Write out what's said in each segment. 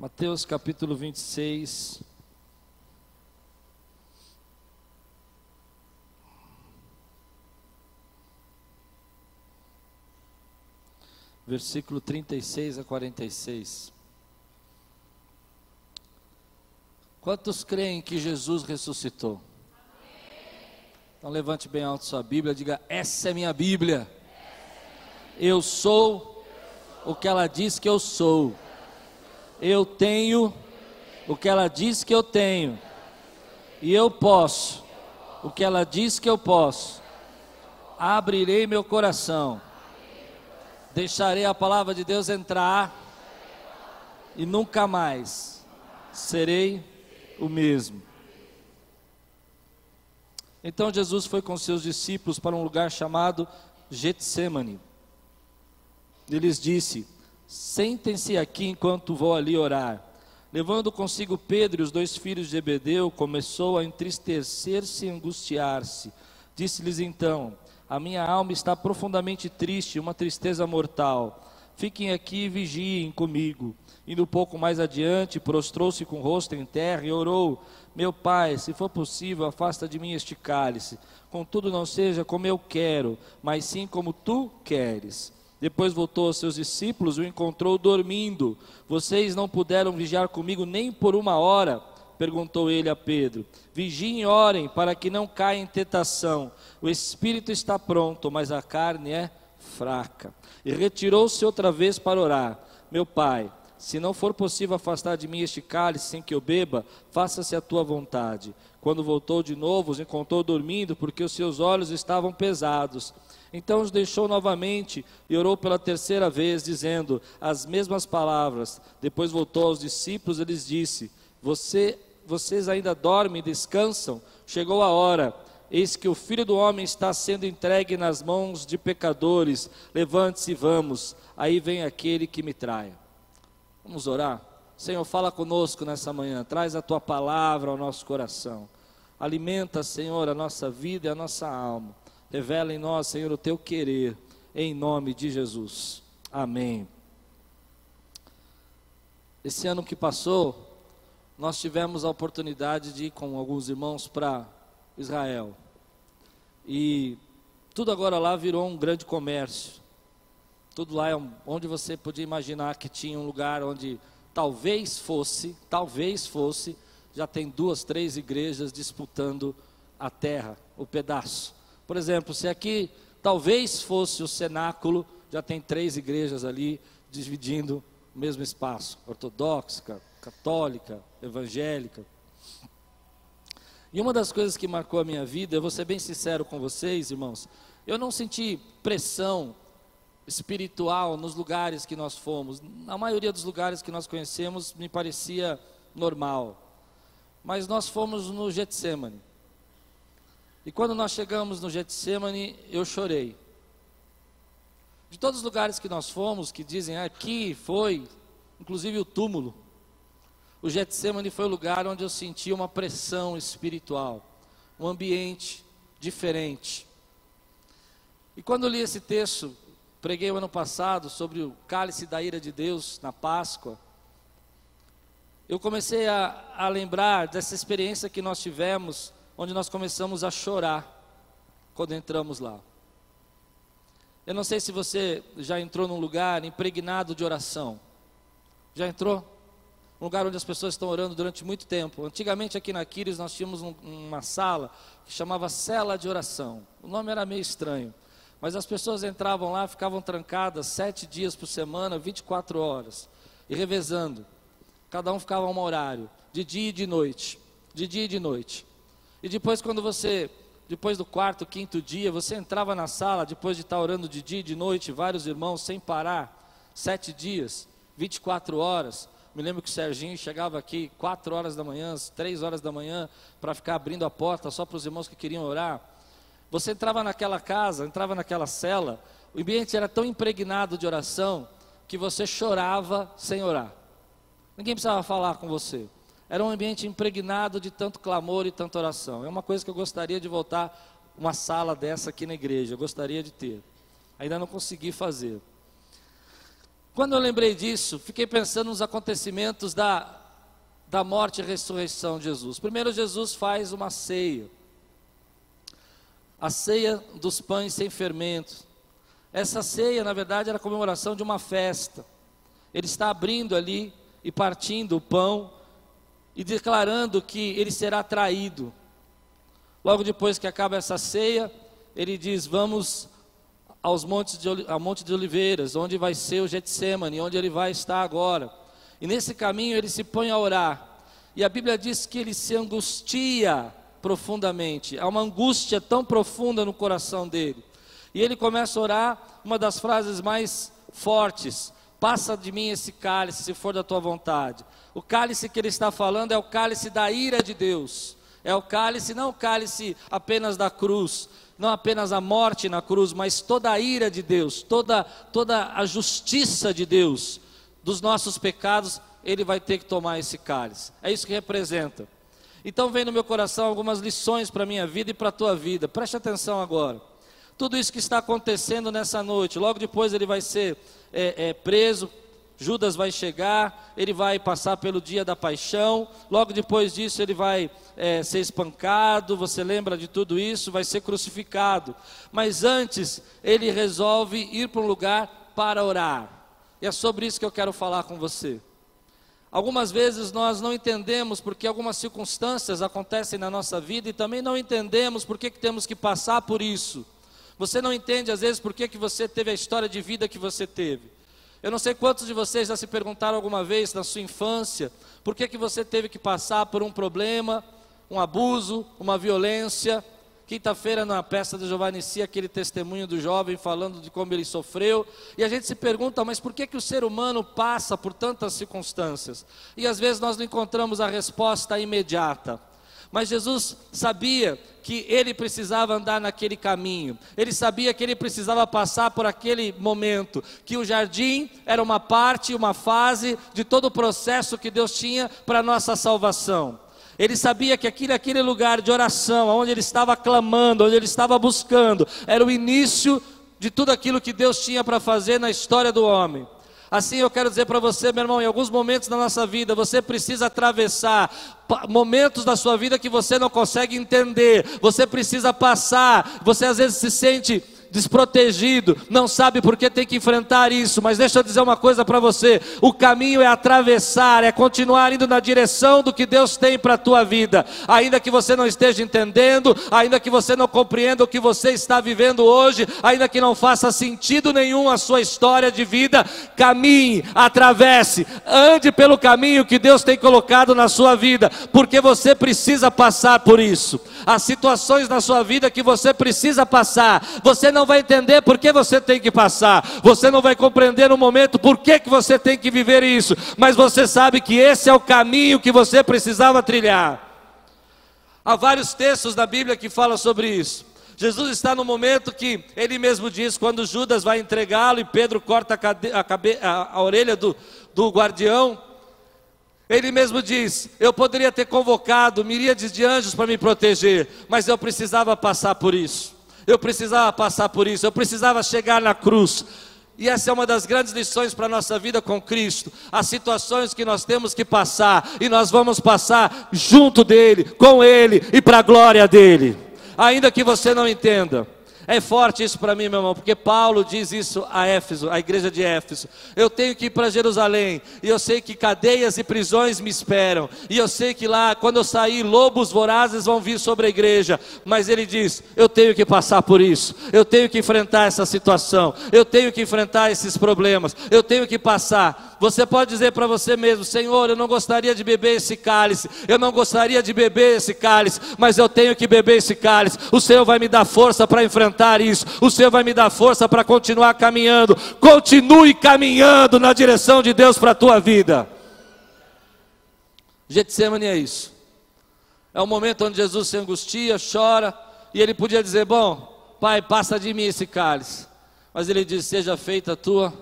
Mateus capítulo 26. Versículo 36 a 46. Quantos creem que Jesus ressuscitou? Então levante bem alto sua Bíblia, diga: Essa é minha Bíblia. Eu sou o que ela diz que eu sou. Eu tenho o que ela diz que eu tenho. E eu posso o que ela diz que eu posso. Abrirei meu coração. Deixarei a palavra de Deus entrar e nunca mais serei o mesmo. Então Jesus foi com seus discípulos para um lugar chamado Getsemane. Ele lhes disse: Sentem-se aqui enquanto vou ali orar. Levando consigo Pedro e os dois filhos de Zebedeu, começou a entristecer-se e angustiar-se. Disse-lhes então: A minha alma está profundamente triste, uma tristeza mortal. Fiquem aqui e vigiem comigo. Indo um pouco mais adiante, prostrou-se com o rosto em terra e orou: Meu pai, se for possível, afasta de mim este cálice. Contudo, não seja como eu quero, mas sim como tu queres. Depois voltou aos seus discípulos e o encontrou dormindo. Vocês não puderam vigiar comigo nem por uma hora? Perguntou ele a Pedro. Vigiem e orem para que não caia em tentação. O espírito está pronto, mas a carne é fraca. E retirou-se outra vez para orar. Meu pai, se não for possível afastar de mim este cálice sem que eu beba, faça-se a tua vontade. Quando voltou de novo, os encontrou dormindo, porque os seus olhos estavam pesados. Então os deixou novamente e orou pela terceira vez, dizendo as mesmas palavras. Depois voltou aos discípulos e lhes disse: Você, Vocês ainda dormem e descansam? Chegou a hora Eis que o filho do homem está sendo entregue nas mãos de pecadores. Levante-se e vamos. Aí vem aquele que me trai. Vamos orar? Senhor, fala conosco nessa manhã. Traz a tua palavra ao nosso coração. Alimenta, Senhor, a nossa vida e a nossa alma. Revela em nós, Senhor, o teu querer. Em nome de Jesus. Amém. Esse ano que passou, nós tivemos a oportunidade de ir com alguns irmãos para Israel. E tudo agora lá virou um grande comércio. Tudo lá é onde você podia imaginar que tinha um lugar onde talvez fosse, talvez fosse, já tem duas, três igrejas disputando a terra, o pedaço. Por exemplo, se aqui talvez fosse o cenáculo, já tem três igrejas ali dividindo o mesmo espaço: ortodoxa, católica, evangélica. E uma das coisas que marcou a minha vida, eu vou ser bem sincero com vocês, irmãos, eu não senti pressão espiritual nos lugares que nós fomos. Na maioria dos lugares que nós conhecemos me parecia normal. Mas nós fomos no Getsemane. E quando nós chegamos no Getsemane, eu chorei. De todos os lugares que nós fomos, que dizem ah, aqui foi, inclusive o túmulo, o Getsemane foi o lugar onde eu senti uma pressão espiritual, um ambiente diferente. E quando li esse texto, preguei o ano passado sobre o cálice da ira de Deus na Páscoa, eu comecei a, a lembrar dessa experiência que nós tivemos, onde nós começamos a chorar quando entramos lá. Eu não sei se você já entrou num lugar impregnado de oração. Já entrou? um lugar onde as pessoas estão orando durante muito tempo. Antigamente aqui na Quiris nós tínhamos um, uma sala que chamava cela de oração. O nome era meio estranho, mas as pessoas entravam lá, ficavam trancadas sete dias por semana, 24 horas, e revezando. Cada um ficava a um horário, de dia e de noite, de dia e de noite. E depois quando você, depois do quarto, quinto dia, você entrava na sala, depois de estar orando de dia e de noite, vários irmãos, sem parar, sete dias, 24 horas, me lembro que o Serginho chegava aqui quatro horas da manhã, três horas da manhã, para ficar abrindo a porta só para os irmãos que queriam orar. Você entrava naquela casa, entrava naquela cela, o ambiente era tão impregnado de oração que você chorava sem orar. Ninguém precisava falar com você. Era um ambiente impregnado de tanto clamor e tanta oração. É uma coisa que eu gostaria de voltar uma sala dessa aqui na igreja. Eu gostaria de ter. Ainda não consegui fazer. quando eu lembrei disso, fiquei pensando nos acontecimentos da, da morte e ressurreição de Jesus. Primeiro, Jesus faz uma ceia, a ceia dos pães sem fermento. Essa ceia, na verdade, era a comemoração de uma festa. Ele está abrindo ali e partindo o pão e declarando que ele será traído. Logo depois que acaba essa ceia, ele diz: Vamos aos montes de, ao Monte de Oliveiras, onde vai ser o Getsemane, onde ele vai estar agora. E nesse caminho ele se põe a orar. E a Bíblia diz que ele se angustia profundamente. Há uma angústia tão profunda no coração dele. E ele começa a orar uma das frases mais fortes: Passa de mim esse cálice, se for da tua vontade. O cálice que ele está falando é o cálice da ira de Deus. É o cálice, não o cálice apenas da cruz, não apenas a morte na cruz, mas toda a ira de Deus, toda, toda a justiça de Deus dos nossos pecados, ele vai ter que tomar esse cálice. É isso que representa. Então vem no meu coração algumas lições para a minha vida e para a tua vida. Preste atenção agora. Tudo isso que está acontecendo nessa noite, logo depois ele vai ser é, é, preso, Judas vai chegar, ele vai passar pelo dia da paixão, logo depois disso ele vai é, ser espancado, você lembra de tudo isso, vai ser crucificado. Mas antes, ele resolve ir para um lugar para orar. E é sobre isso que eu quero falar com você. Algumas vezes nós não entendemos porque algumas circunstâncias acontecem na nossa vida e também não entendemos por que, temos que passar por isso. Você não entende às vezes por que você teve a história de vida que você teve. Eu não sei quantos de vocês já se perguntaram alguma vez na sua infância por que, que você teve que passar por um problema, um abuso, uma violência. Quinta-feira, na peça do Giovanni Si, aquele testemunho do jovem falando de como ele sofreu. E a gente se pergunta, mas por que, que o ser humano passa por tantas circunstâncias? E às vezes nós não encontramos a resposta imediata. Mas Jesus sabia que ele precisava andar naquele caminho, ele sabia que ele precisava passar por aquele momento, que o jardim era uma parte, uma fase de todo o processo que Deus tinha para a nossa salvação. Ele sabia que aquele, aquele lugar de oração, onde ele estava clamando, onde ele estava buscando, era o início de tudo aquilo que Deus tinha para fazer na história do homem. Assim eu quero dizer para você, meu irmão, em alguns momentos da nossa vida, você precisa atravessar momentos da sua vida que você não consegue entender, você precisa passar, você às vezes se sente desprotegido, não sabe por que tem que enfrentar isso, mas deixa eu dizer uma coisa para você: o caminho é atravessar, é continuar indo na direção do que Deus tem para a tua vida, ainda que você não esteja entendendo, ainda que você não compreenda o que você está vivendo hoje, ainda que não faça sentido nenhum a sua história de vida, caminhe, atravesse, ande pelo caminho que Deus tem colocado na sua vida, porque você precisa passar por isso. As situações na sua vida que você precisa passar, você não vai entender por que você tem que passar, você não vai compreender no momento por que, que você tem que viver isso, mas você sabe que esse é o caminho que você precisava trilhar. Há vários textos da Bíblia que falam sobre isso. Jesus está no momento que ele mesmo diz, quando Judas vai entregá-lo e Pedro corta a, a, a, a orelha do, do guardião, ele mesmo diz: Eu poderia ter convocado miríades de anjos para me proteger, mas eu precisava passar por isso eu precisava passar por isso, eu precisava chegar na cruz. E essa é uma das grandes lições para a nossa vida com Cristo. As situações que nós temos que passar, e nós vamos passar junto dEle, com Ele e para a glória dEle. Ainda que você não entenda. É forte isso para mim, meu irmão, porque Paulo diz isso a Éfeso, a igreja de Éfeso. Eu tenho que ir para Jerusalém, e eu sei que cadeias e prisões me esperam, e eu sei que lá, quando eu sair, lobos vorazes vão vir sobre a igreja. Mas ele diz: eu tenho que passar por isso, eu tenho que enfrentar essa situação, eu tenho que enfrentar esses problemas, eu tenho que passar. Você pode dizer para você mesmo: Senhor, eu não gostaria de beber esse cálice, eu não gostaria de beber esse cálice, mas eu tenho que beber esse cálice. O Senhor vai me dar força para enfrentar enfrentar isso, o Senhor vai me dar força para continuar caminhando. Continue caminhando na direção de Deus para a tua vida. Getsemane é isso. É o momento onde Jesus se angustia, chora, e ele podia dizer: Bom, Pai, passa de mim esse cálice. Mas ele diz: Seja feita a tua.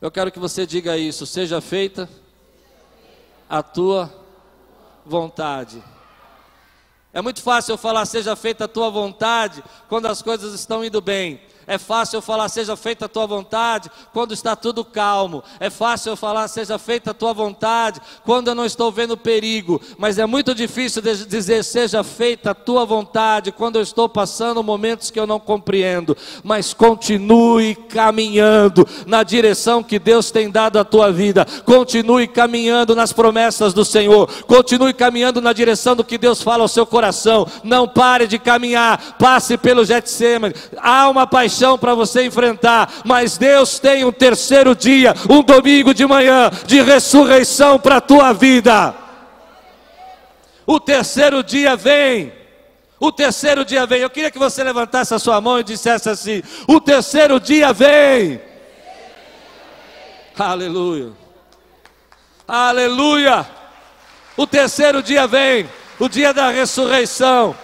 Eu quero que você diga isso: Seja feita a tua vontade. É muito fácil eu falar, seja feita a tua vontade, quando as coisas estão indo bem. É fácil eu falar, seja feita a tua vontade, quando está tudo calmo. É fácil eu falar, seja feita a tua vontade, quando eu não estou vendo perigo. Mas é muito difícil dizer, seja feita a tua vontade, quando eu estou passando momentos que eu não compreendo. Mas continue caminhando na direção que Deus tem dado à tua vida. Continue caminhando nas promessas do Senhor. Continue caminhando na direção do que Deus fala ao seu coração. Não pare de caminhar. Passe pelo Getsemane. Há uma paixão para você enfrentar, mas Deus tem um terceiro dia, um domingo de manhã de ressurreição para a tua vida. O terceiro dia vem. O terceiro dia vem. Eu queria que você levantasse a sua mão e dissesse assim: O terceiro dia vem. Aleluia. Aleluia. O terceiro dia vem, o dia da ressurreição.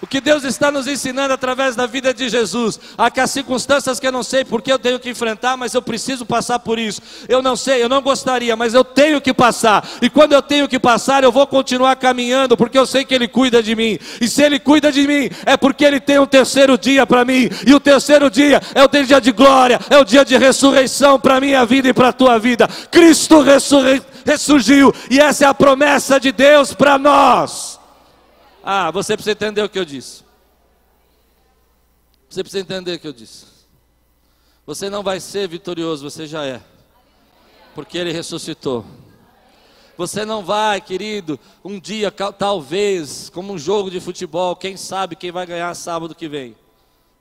O que Deus está nos ensinando através da vida de Jesus, há que as circunstâncias que eu não sei porque eu tenho que enfrentar, mas eu preciso passar por isso. Eu não sei, eu não gostaria, mas eu tenho que passar. E quando eu tenho que passar, eu vou continuar caminhando, porque eu sei que Ele cuida de mim. E se Ele cuida de mim, é porque Ele tem um terceiro dia para mim. E o terceiro dia é o dia de glória, é o dia de ressurreição para a minha vida e para a tua vida. Cristo ressurgiu, e essa é a promessa de Deus para nós. Ah, você precisa entender o que eu disse. Você precisa entender o que eu disse. Você não vai ser vitorioso, você já é. Porque ele ressuscitou. Você não vai, querido, um dia, talvez, como um jogo de futebol, quem sabe quem vai ganhar sábado que vem.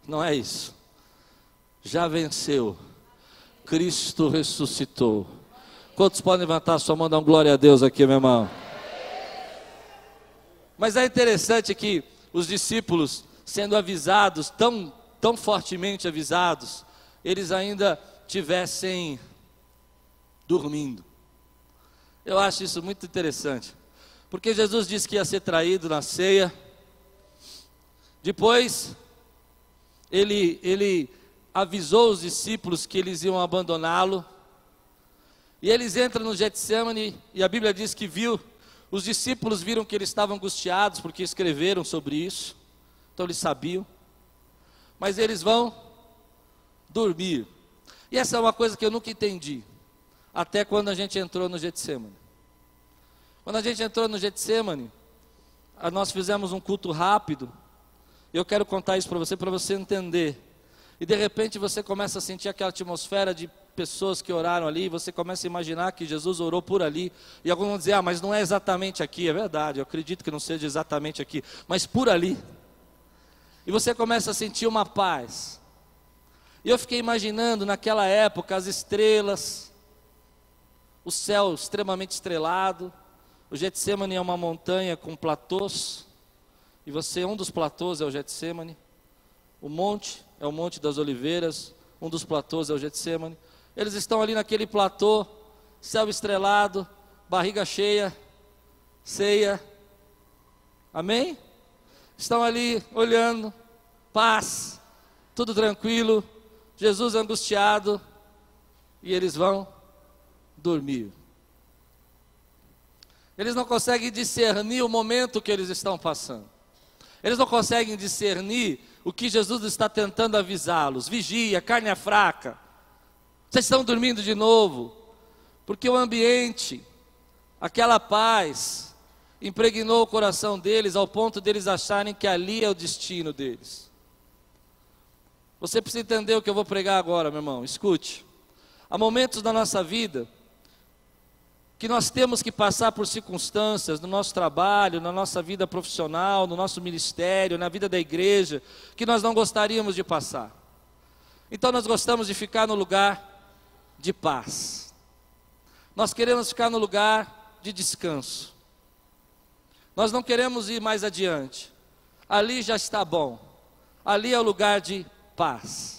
Não é isso. Já venceu. Cristo ressuscitou. Quantos podem levantar sua mão e dar um glória a Deus aqui, meu irmão? Mas é interessante que os discípulos, sendo avisados, tão, tão fortemente avisados, eles ainda tivessem dormindo. Eu acho isso muito interessante, porque Jesus disse que ia ser traído na ceia, depois ele, ele avisou os discípulos que eles iam abandoná-lo, e eles entram no Getsemane, e a Bíblia diz que viu os discípulos viram que eles estavam angustiados porque escreveram sobre isso, então eles sabiam. Mas eles vão dormir. E essa é uma coisa que eu nunca entendi, até quando a gente entrou no Getsemane. Quando a gente entrou no Getsemane, nós fizemos um culto rápido. Eu quero contar isso para você, para você entender. E de repente você começa a sentir aquela atmosfera de pessoas que oraram ali, você começa a imaginar que Jesus orou por ali, e alguns vão dizer, ah, mas não é exatamente aqui, é verdade, eu acredito que não seja exatamente aqui, mas por ali. E você começa a sentir uma paz. E eu fiquei imaginando naquela época as estrelas, o céu extremamente estrelado, o Getsemane é uma montanha com platôs, e você, um dos platôs é o Getsemane, o monte é o Monte das Oliveiras, um dos platôs é o Getsemane. Eles estão ali naquele platô, céu estrelado, barriga cheia, ceia. Amém? Estão ali olhando, paz, tudo tranquilo, Jesus angustiado, e eles vão dormir. Eles não conseguem discernir o momento que eles estão passando. Eles não conseguem discernir o que Jesus está tentando avisá-los. Vigia, carne é fraca. Vocês estão dormindo de novo, porque o ambiente, aquela paz, impregnou o coração deles ao ponto deles acharem que ali é o destino deles. Você precisa entender o que eu vou pregar agora, meu irmão. Escute. Há momentos na nossa vida que nós temos que passar por circunstâncias no nosso trabalho, na nossa vida profissional, no nosso ministério, na vida da igreja, que nós não gostaríamos de passar. Então nós gostamos de ficar no lugar de paz. Nós queremos ficar no lugar de descanso. Nós não queremos ir mais adiante. Ali já está bom. Ali é o lugar de paz.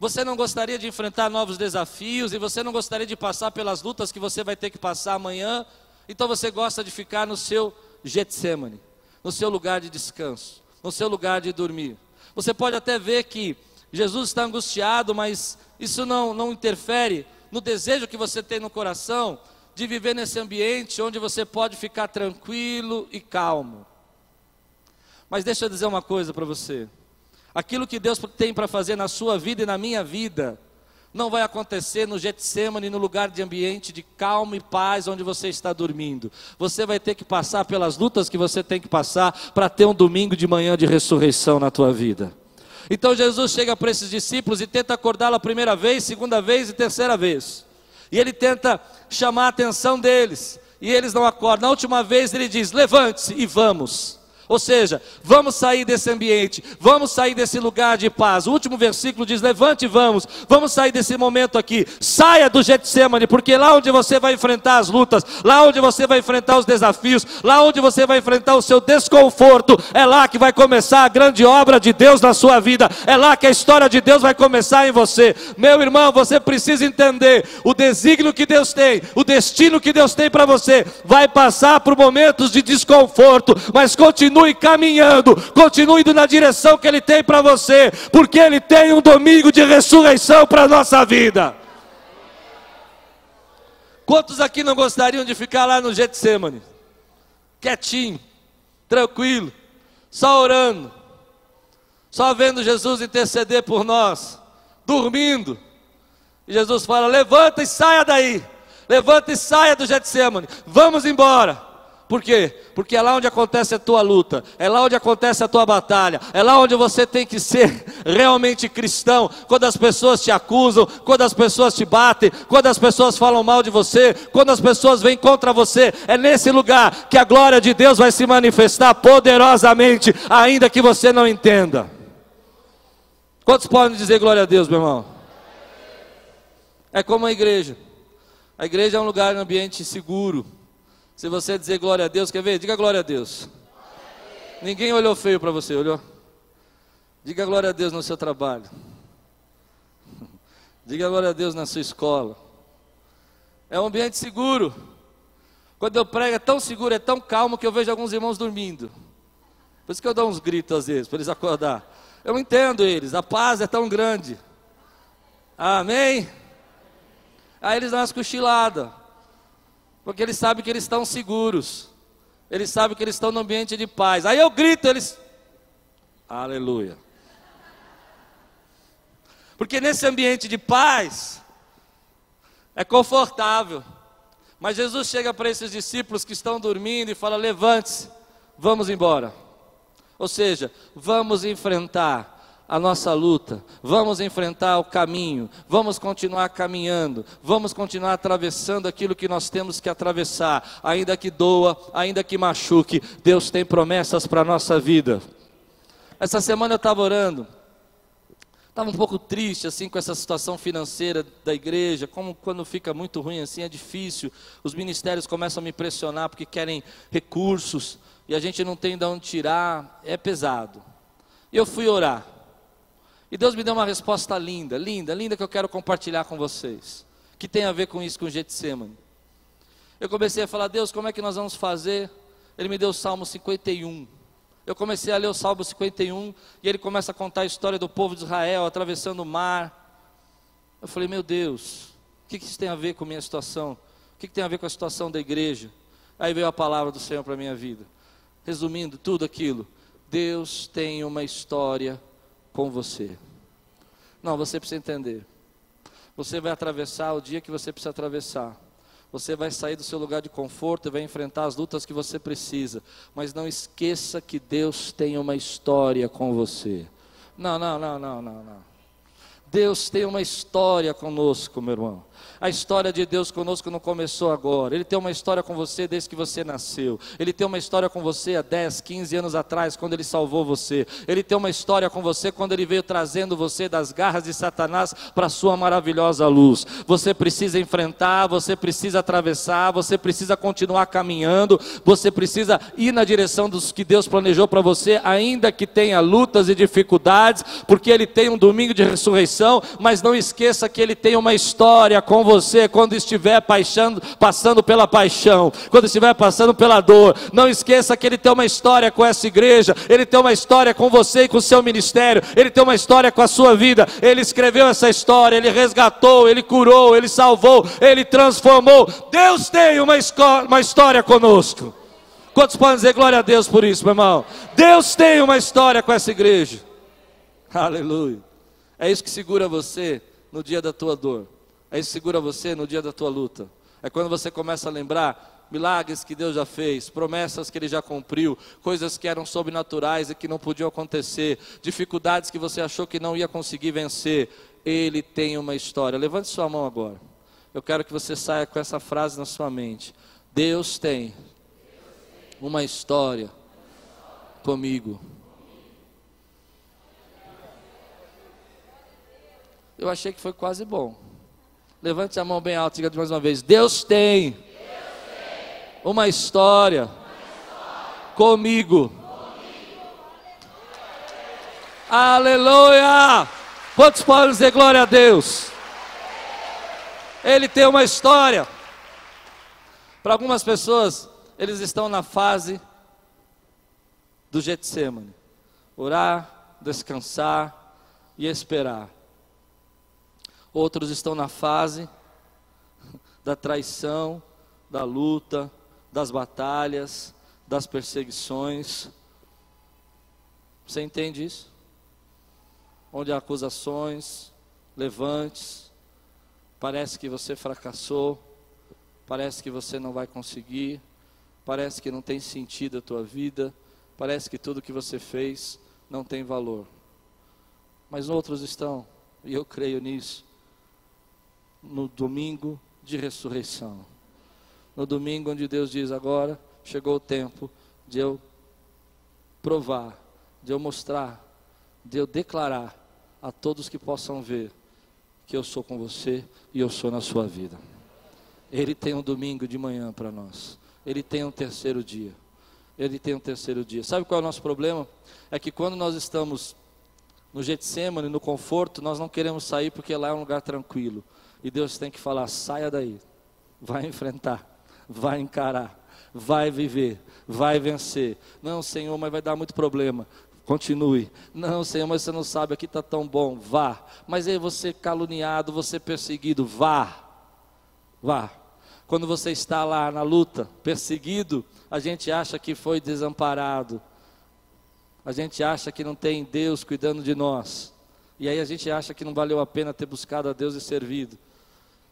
Você não gostaria de enfrentar novos desafios e você não gostaria de passar pelas lutas que você vai ter que passar amanhã, então você gosta de ficar no seu Getsemane, no seu lugar de descanso, no seu lugar de dormir. Você pode até ver que Jesus está angustiado, mas isso não, não interfere no desejo que você tem no coração de viver nesse ambiente onde você pode ficar tranquilo e calmo. Mas deixa eu dizer uma coisa para você. Aquilo que Deus tem para fazer na sua vida e na minha vida, não vai acontecer no Getsemane, no lugar de ambiente de calma e paz onde você está dormindo. Você vai ter que passar pelas lutas que você tem que passar para ter um domingo de manhã de ressurreição na tua vida. Então Jesus chega para esses discípulos e tenta acordá-lo a primeira vez, segunda vez e terceira vez. E ele tenta chamar a atenção deles. E eles não acordam. Na última vez ele diz: Levante-se e vamos. Ou seja, vamos sair desse ambiente, vamos sair desse lugar de paz. O último versículo diz: levante e vamos, vamos sair desse momento aqui. Saia do Getsemane, porque lá onde você vai enfrentar as lutas, lá onde você vai enfrentar os desafios, lá onde você vai enfrentar o seu desconforto, é lá que vai começar a grande obra de Deus na sua vida, é lá que a história de Deus vai começar em você. Meu irmão, você precisa entender o desígnio que Deus tem, o destino que Deus tem para você. Vai passar por momentos de desconforto, mas continue continue caminhando, continue indo na direção que Ele tem para você, porque Ele tem um domingo de ressurreição para a nossa vida. Quantos aqui não gostariam de ficar lá no Getsemane? Quietinho, tranquilo, só orando, só vendo Jesus interceder por nós, dormindo. E Jesus fala: levanta e saia daí, levanta e saia do Getsemane, vamos embora. Por quê? Porque é lá onde acontece a tua luta, é lá onde acontece a tua batalha, é lá onde você tem que ser realmente cristão. Quando as pessoas te acusam, quando as pessoas te batem, quando as pessoas falam mal de você, quando as pessoas vêm contra você, é nesse lugar que a glória de Deus vai se manifestar poderosamente, ainda que você não entenda. Quantos podem dizer glória a Deus, meu irmão? É como a igreja. A igreja é um lugar, um ambiente seguro se você dizer glória a Deus, quer ver? Diga glória a Deus. Ninguém olhou feio para você, olhou? Diga glória a Deus no seu trabalho. Diga glória a Deus na sua escola. É um ambiente seguro. Quando eu prego é tão seguro, é tão calmo que eu vejo alguns irmãos dormindo. Por isso que eu dou uns gritos às vezes, para eles acordar. Eu entendo eles, a paz é tão grande. Amém? Aí eles dão umas cochiladas. Porque eles sabem que eles estão seguros. Eles sabem que eles estão no ambiente de paz. Aí eu grito, eles. Aleluia. Porque nesse ambiente de paz é confortável. Mas Jesus chega para esses discípulos que estão dormindo e fala: levante-se, vamos embora. Ou seja, vamos enfrentar a nossa luta, vamos enfrentar o caminho, vamos continuar caminhando, vamos continuar atravessando aquilo que nós temos que atravessar, ainda que doa, ainda que machuque, Deus tem promessas para a nossa vida. Essa semana eu estava orando, estava um pouco triste assim com essa situação financeira da igreja, como quando fica muito ruim assim é difícil, os ministérios começam a me pressionar porque querem recursos e a gente não tem de onde tirar, é pesado. E eu fui orar. E Deus me deu uma resposta linda, linda, linda que eu quero compartilhar com vocês. Que tem a ver com isso, com Getsemane. Eu comecei a falar, Deus, como é que nós vamos fazer? Ele me deu o Salmo 51. Eu comecei a ler o Salmo 51 e ele começa a contar a história do povo de Israel atravessando o mar. Eu falei, meu Deus, o que, que isso tem a ver com a minha situação? O que, que tem a ver com a situação da igreja? Aí veio a palavra do Senhor para a minha vida. Resumindo tudo aquilo, Deus tem uma história com você. Não, você precisa entender. Você vai atravessar o dia que você precisa atravessar. Você vai sair do seu lugar de conforto e vai enfrentar as lutas que você precisa. Mas não esqueça que Deus tem uma história com você. Não, não, não, não, não, não. Deus tem uma história conosco, meu irmão. A história de Deus conosco não começou agora. Ele tem uma história com você desde que você nasceu. Ele tem uma história com você há 10, 15 anos atrás, quando ele salvou você. Ele tem uma história com você quando ele veio trazendo você das garras de Satanás para a sua maravilhosa luz. Você precisa enfrentar, você precisa atravessar, você precisa continuar caminhando, você precisa ir na direção dos que Deus planejou para você, ainda que tenha lutas e dificuldades, porque ele tem um domingo de ressurreição, mas não esqueça que ele tem uma história com você quando estiver paixando, passando pela paixão, quando estiver passando pela dor. Não esqueça que Ele tem uma história com essa igreja, Ele tem uma história com você e com o seu ministério, Ele tem uma história com a sua vida. Ele escreveu essa história, Ele resgatou, Ele curou, Ele salvou, Ele transformou. Deus tem uma, uma história conosco. Quantos podem dizer glória a Deus por isso, meu irmão? Deus tem uma história com essa igreja. Aleluia. É isso que segura você no dia da tua dor. Que segura você no dia da tua luta. É quando você começa a lembrar milagres que Deus já fez, promessas que Ele já cumpriu, coisas que eram sobrenaturais e que não podiam acontecer, dificuldades que você achou que não ia conseguir vencer. Ele tem uma história. Levante sua mão agora. Eu quero que você saia com essa frase na sua mente. Deus tem uma história comigo. Eu achei que foi quase bom. Levante a mão bem alta e diga mais uma vez: Deus tem, Deus tem uma, história uma história comigo. comigo. Aleluia! Quantos podem dizer glória a Deus? Ele tem uma história. Para algumas pessoas, eles estão na fase do Getsemane. Orar, descansar e esperar. Outros estão na fase da traição, da luta, das batalhas, das perseguições. Você entende isso? Onde há acusações, levantes, parece que você fracassou, parece que você não vai conseguir, parece que não tem sentido a tua vida, parece que tudo que você fez não tem valor. Mas outros estão, e eu creio nisso, no domingo de ressurreição. No domingo onde Deus diz: agora chegou o tempo de eu provar, de eu mostrar, de eu declarar a todos que possam ver que eu sou com você e eu sou na sua vida. Ele tem um domingo de manhã para nós. Ele tem um terceiro dia. Ele tem um terceiro dia. Sabe qual é o nosso problema? É que quando nós estamos no Getsemane, no conforto, nós não queremos sair porque lá é um lugar tranquilo. E Deus tem que falar: saia daí, vai enfrentar, vai encarar, vai viver, vai vencer. Não, Senhor, mas vai dar muito problema. Continue. Não, Senhor, mas você não sabe, aqui está tão bom. Vá. Mas aí você caluniado, você perseguido, vá. Vá. Quando você está lá na luta, perseguido, a gente acha que foi desamparado. A gente acha que não tem Deus cuidando de nós. E aí a gente acha que não valeu a pena ter buscado a Deus e servido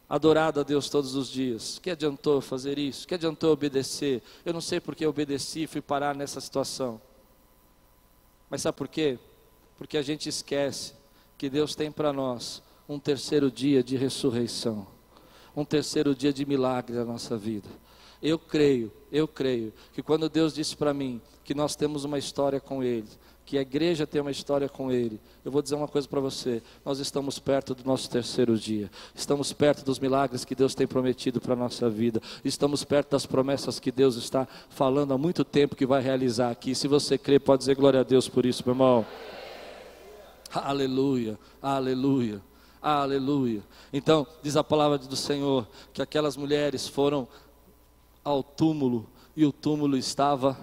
adorado a Deus todos os dias. Que adiantou fazer isso? Que adiantou obedecer? Eu não sei porque obedeci e fui parar nessa situação. Mas sabe por quê? Porque a gente esquece que Deus tem para nós um terceiro dia de ressurreição, um terceiro dia de milagre na nossa vida. Eu creio, eu creio que quando Deus disse para mim que nós temos uma história com Ele, que a igreja tem uma história com Ele. Eu vou dizer uma coisa para você: nós estamos perto do nosso terceiro dia, estamos perto dos milagres que Deus tem prometido para a nossa vida, estamos perto das promessas que Deus está falando há muito tempo que vai realizar aqui. Se você crê, pode dizer glória a Deus por isso, meu irmão. Aleluia, aleluia, aleluia. Então, diz a palavra do Senhor que aquelas mulheres foram ao túmulo e o túmulo estava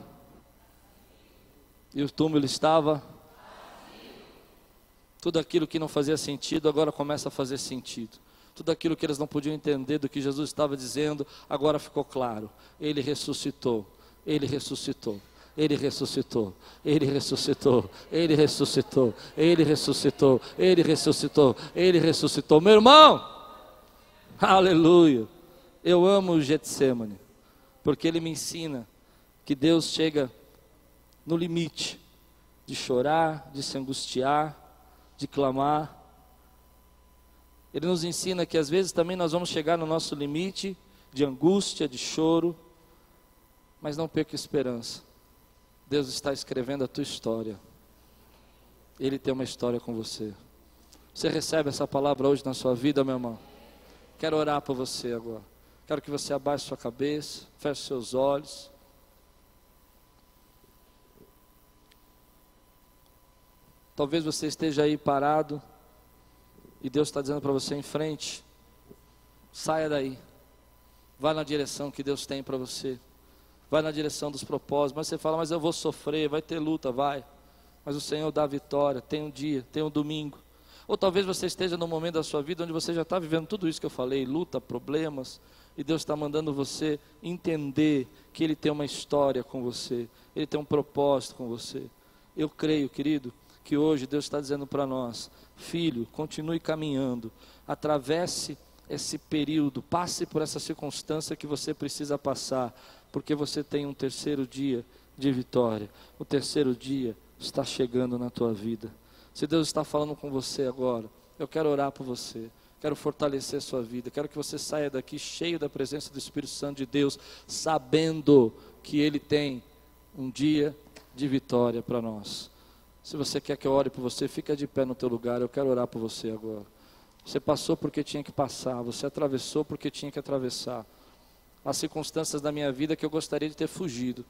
e o túmulo estava. Tudo aquilo que não fazia sentido agora começa a fazer sentido. Tudo aquilo que eles não podiam entender do que Jesus estava dizendo, agora ficou claro. Ele ressuscitou. Ele ressuscitou. Ele ressuscitou, ele ressuscitou, ele ressuscitou, ele ressuscitou, ele ressuscitou, ele ressuscitou. Meu irmão, aleluia. Eu amo o Getsemane, porque ele me ensina que Deus chega no limite de chorar, de se angustiar, de clamar. Ele nos ensina que às vezes também nós vamos chegar no nosso limite de angústia, de choro, mas não perca esperança. Deus está escrevendo a tua história. Ele tem uma história com você. Você recebe essa palavra hoje na sua vida, meu irmão? Quero orar por você agora. Quero que você abaixe sua cabeça, feche seus olhos. Talvez você esteja aí parado e Deus está dizendo para você em frente: saia daí, vá na direção que Deus tem para você, vai na direção dos propósitos. Mas você fala, mas eu vou sofrer, vai ter luta, vai. Mas o Senhor dá vitória, tem um dia, tem um domingo. Ou talvez você esteja num momento da sua vida onde você já está vivendo tudo isso que eu falei, luta, problemas, e Deus está mandando você entender que Ele tem uma história com você, Ele tem um propósito com você. Eu creio, querido, que hoje Deus está dizendo para nós: filho, continue caminhando, atravesse esse período, passe por essa circunstância que você precisa passar, porque você tem um terceiro dia de vitória. O terceiro dia está chegando na tua vida. Se Deus está falando com você agora, eu quero orar por você. Quero fortalecer a sua vida. Quero que você saia daqui cheio da presença do Espírito Santo de Deus, sabendo que Ele tem um dia de vitória para nós. Se você quer que eu ore por você, fica de pé no teu lugar. Eu quero orar por você agora. Você passou porque tinha que passar, você atravessou porque tinha que atravessar. Há circunstâncias da minha vida que eu gostaria de ter fugido.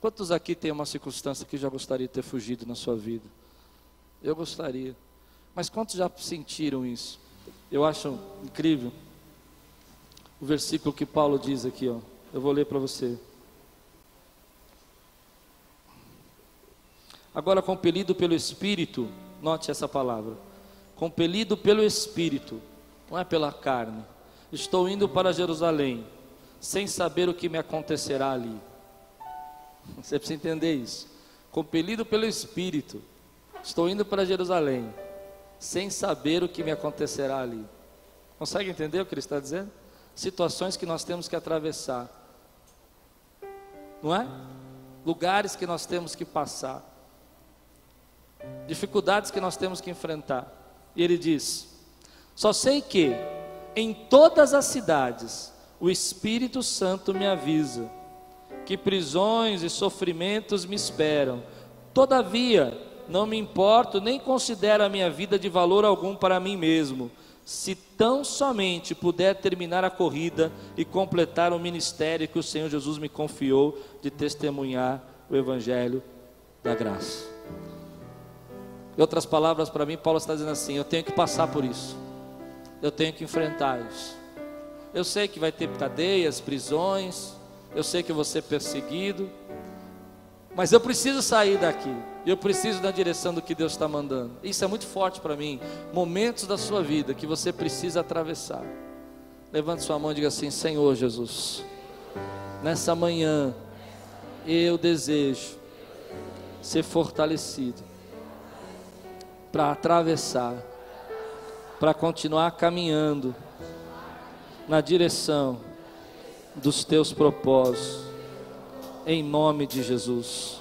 Quantos aqui tem uma circunstância que já gostaria de ter fugido na sua vida? Eu gostaria. Mas quantos já sentiram isso? Eu acho incrível o versículo que Paulo diz aqui, ó. Eu vou ler para você. Agora, compelido pelo Espírito, note essa palavra. Compelido pelo Espírito, não é pela carne. Estou indo para Jerusalém, sem saber o que me acontecerá ali. Você precisa entender isso. Compelido pelo Espírito, estou indo para Jerusalém, sem saber o que me acontecerá ali. Consegue entender o que ele está dizendo? Situações que nós temos que atravessar, não é? Lugares que nós temos que passar dificuldades que nós temos que enfrentar. E ele diz: Só sei que em todas as cidades o Espírito Santo me avisa que prisões e sofrimentos me esperam. Todavia, não me importo nem considero a minha vida de valor algum para mim mesmo, se tão somente puder terminar a corrida e completar o ministério que o Senhor Jesus me confiou de testemunhar o Evangelho da graça. Em outras palavras, para mim, Paulo está dizendo assim: eu tenho que passar por isso, eu tenho que enfrentar isso. Eu sei que vai ter cadeias, prisões, eu sei que vou ser perseguido, mas eu preciso sair daqui, eu preciso da direção do que Deus está mandando. Isso é muito forte para mim. Momentos da sua vida que você precisa atravessar. Levante sua mão e diga assim: Senhor Jesus, nessa manhã eu desejo ser fortalecido para atravessar, para continuar caminhando na direção dos teus propósitos, em nome de Jesus.